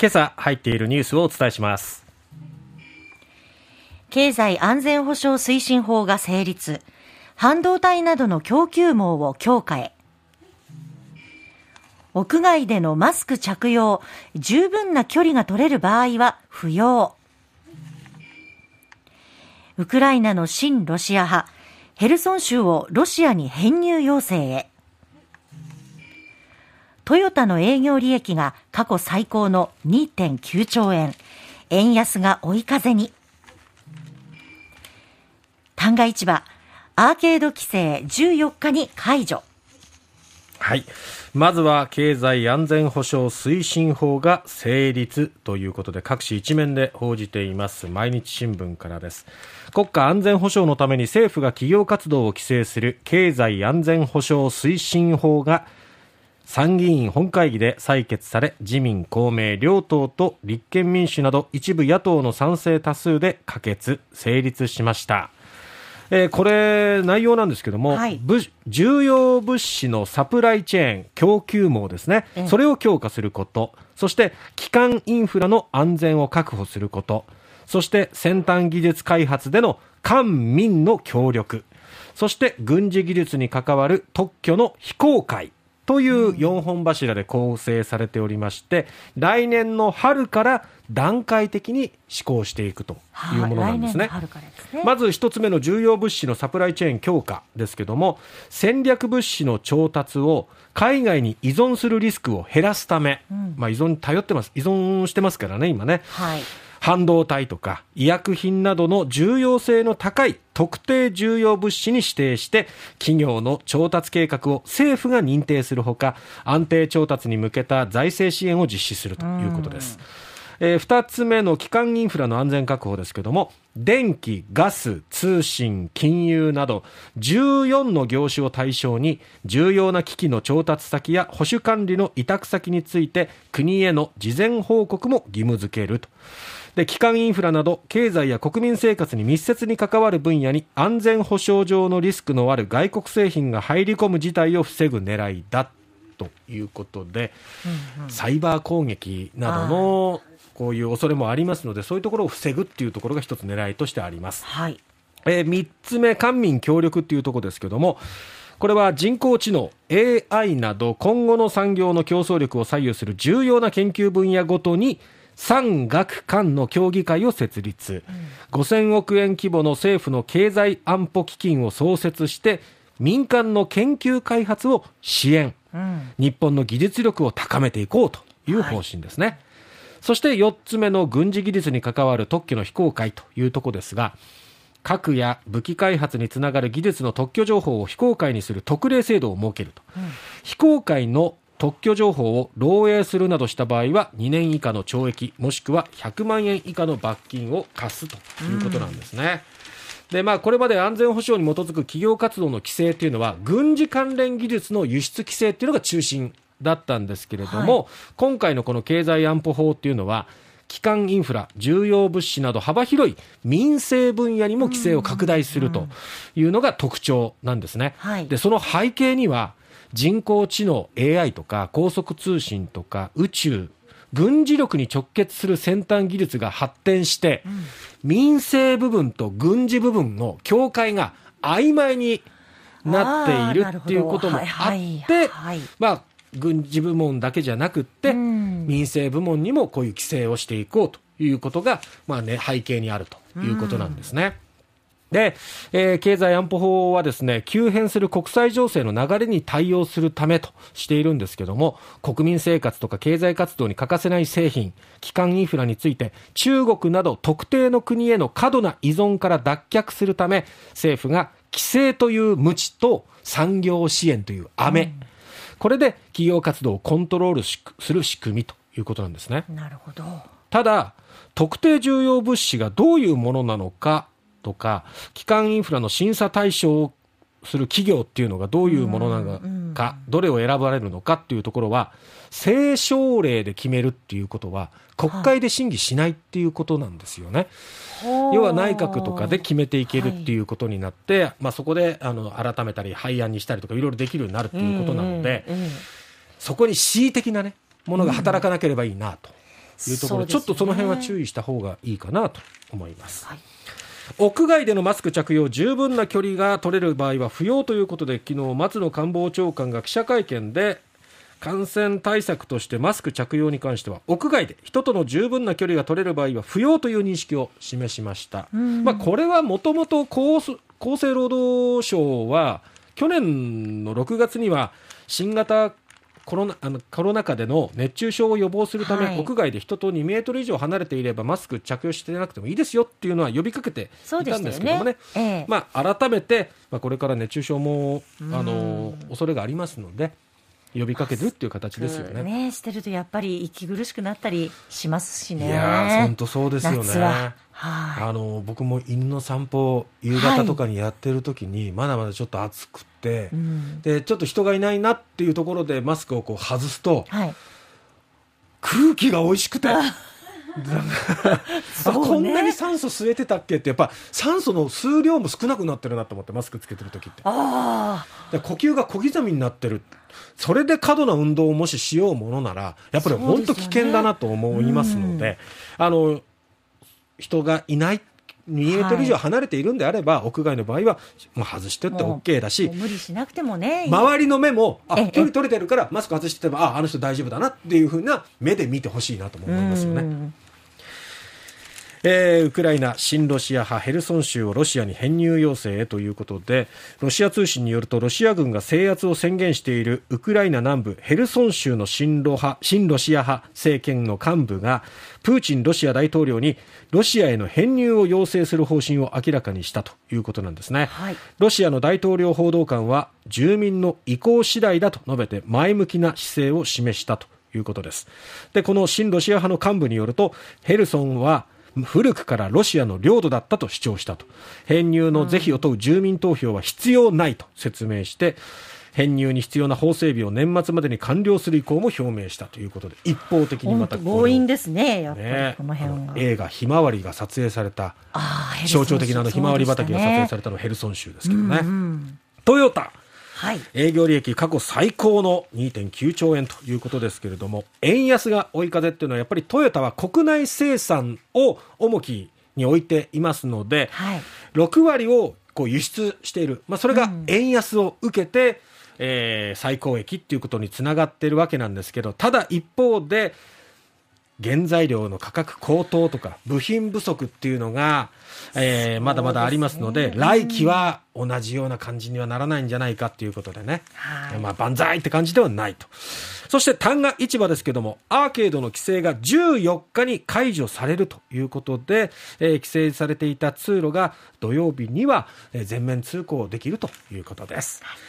今朝入っているニュースをお伝えします。経済安全保障推進法が成立。半導体などの供給網を強化へ。屋外でのマスク着用。十分な距離が取れる場合は不要。ウクライナの親ロシア派。ヘルソン州をロシアに編入要請へ。トヨタの営業利益が過去最高の2.9兆円。円安が追い風に。旦過市場、アーケード規制14日に解除。はい。まずは経済安全保障推進法が成立ということで各紙一面で報じています毎日新聞からです国家安全保障のために政府が企業活動を規制する経済安全保障推進法が参議院本会議で採決され自民公明両党と立憲民主など一部野党の賛成多数で可決成立しました。えー、これ、内容なんですけども、はい、重要物資のサプライチェーン、供給網ですね、それを強化すること、そして基幹インフラの安全を確保すること、そして先端技術開発での官民の協力、そして軍事技術に関わる特許の非公開、という4本柱で構成されておりまして、来年の春から段階的に施行していくというものなんですね。すねまず一つ目の重要物資のサプライチェーン強化ですけども、戦略物資の調達を海外に依存するリスクを減らすため、うん、まあ依存に頼ってます、依存してますからね、今ね。はい半導体とか医薬品などの重要性の高い特定重要物資に指定して企業の調達計画を政府が認定するほか安定調達に向けた財政支援を実施するということです。えー、2つ目の基幹インフラの安全確保ですけども電気、ガス、通信、金融など14の業種を対象に重要な機器の調達先や保守管理の委託先について国への事前報告も義務付けると。で基幹インフラなど経済や国民生活に密接に関わる分野に安全保障上のリスクのある外国製品が入り込む事態を防ぐ狙いだということで、うんうん、サイバー攻撃などのこういう恐れもありますのでそういうところを防ぐっていうところが一つ狙いとしてあります。はい、えー、3つ目官民協力っていうところですけどもこれは人工知能 AI など今後の産業の競争力を左右する重要な研究分野ごとに産学官の協議会を設立、うん、5000億円規模の政府の経済安保基金を創設して民間の研究開発を支援、うん、日本の技術力を高めていこうという方針ですね、はい、そして4つ目の軍事技術に関わる特許の非公開というところですが核や武器開発につながる技術の特許情報を非公開にする特例制度を設けると、うん、非公開の特許情報を漏洩するなどした場合は2年以下の懲役もしくは100万円以下の罰金を課すということなんですね。うん、でまあ、これまで安全保障に基づく企業活動の規制というのは軍事関連技術の輸出規制というのが中心だったんですけれども、はい、今回のこの経済安保法というのは基幹インフラ、重要物資など幅広い民生分野にも規制を拡大するというのが特徴なんですね。でその背景には人工知能 AI とか高速通信とか宇宙軍事力に直結する先端技術が発展して、うん、民生部分と軍事部分の境界が曖昧になっているっていうこともあって、まあ、軍事部門だけじゃなくって、うん、民生部門にもこういう規制をしていこうということが、まあね、背景にあるということなんですね。うんで、えー、経済安保法はですね、急変する国際情勢の流れに対応するためとしているんですけども、国民生活とか経済活動に欠かせない製品、基幹インフラについて、中国など特定の国への過度な依存から脱却するため、政府が規制という無知と産業支援という飴、うん、これで企業活動をコントロールする仕組みということなんですね。なるほど。ただ、特定重要物資がどういうものなのかとか、基幹インフラの審査対象をする企業っていうのがどういうものなのか、どれを選ばれるのかっていうところは、政省令で決めるっていうことは、国会で審議しないっていうことなんですよね。要は内閣とかで決めていけるっていうことになって、はい、まあ、そこであの改めたり廃案にしたりとかいろいろできるようになるっていうことなので、そこに恣意的な、ね、ものが働かなければいいなというところで、ちょっとその辺は注意した方がいいかなと思います。はい屋外でのマスク着用十分な距離が取れる場合は不要ということで昨日松野官房長官が記者会見で感染対策としてマスク着用に関しては屋外で人との十分な距離が取れる場合は不要という認識を示しました、まあ、これはもともと厚厚生労働省は去年の6月には新型コロナあのコロナ禍での熱中症を予防するため、はい屋外で人と2メートル以上離れていればマスク着用してなくてもいいですよっていうのは呼びかけていたんですけどもねね。ええまあ、改めて、まあ、これから熱中症もあの恐れがありますので呼びかけるっていう形ですよね。ねしてるとやっぱり息苦しくなったりしますしね。いやー本当そうですよね。あの僕も犬の散歩夕方とかにやってる時に、まだまだちょっと暑くて、うん。でちょっと人がいないなっていうところでマスクをこう外すとはい。空気が美味しくて。こんなに酸素吸えてたっけってやっぱ酸素の数量も少なくなってるなと思ってマスクつけてる時って。あで呼吸が小刻みになってる。それで過度な運動をもししようものならやっぱり本当危険だなと思いますのであの人がいない2メートル以上離れているんであれば、屋外の場合はもう外してって OK だし無理しなくてもね。周りの目もあええ距離取れてるからマスク外しててもああの人大丈夫だなっていうふうな目で見てほしいなとも思いますよね。うんえーウクライナ親ロシア派ヘルソン州をロシアに編入要請へということでロシア通信によるとロシア軍が制圧を宣言しているウクライナ南部ヘルソン州の親ロ派親ロシア派政権の幹部がプーチンロシア大統領にロシアへの編入を要請する方針を明らかにしたということなんですね、はい。ロシアの大統領報道官は住民の意向次第だと述べて前向きな姿勢を示したということです。でこの親ロシア派の幹部によるとヘルソンは古くからロシアの領土だったと主張したと。編入の是非を問う住民投票は必要ないと説明して編入に必要な法整備を年末までに完了する意向も表明したということで一方的にまた強引ですね、やっぱりねこの辺は。映画「ひまわり」が撮影された象徴的なあのひまわり畑が撮影されれたのはヘルソン州ですけどね、うんうん。トヨタはい。営業利益過去最高の2.9兆円ということですけれども円安が追い風っていうのはやっぱりトヨタは国内生産を重きに置いていますので、はい。6割をこう輸出している、まあ、それがうん円安を受けて、えー最高益っていうことにつながっているわけなんですけどただ一方で原材料の価格高騰とか部品不足っていうのが、えーまだまだありますのでね。来期は同じような感じにはならないんじゃないかっていうことでね、はい。まあ万歳って感じではないと。そして旦過市場ですけどもアーケードの規制が14日に解除されるということで、えー規制されていた通路が土曜日にはえー全面通行できるということです